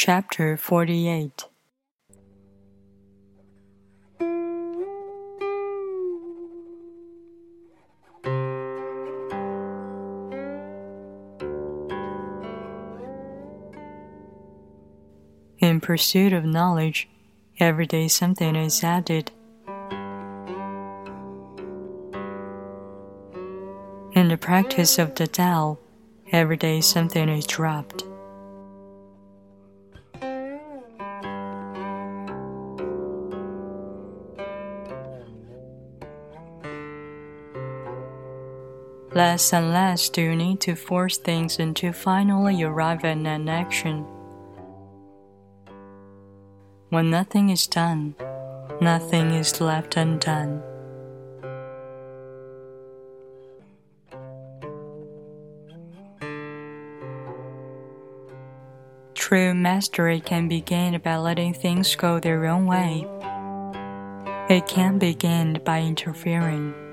Chapter 48 In pursuit of knowledge, every day something is added. In the practice of the Tao, every day something is dropped. Less and less do you need to force things until finally you arrive at an action. When nothing is done, nothing is left undone. True mastery can be gained by letting things go their own way. It can be gained by interfering.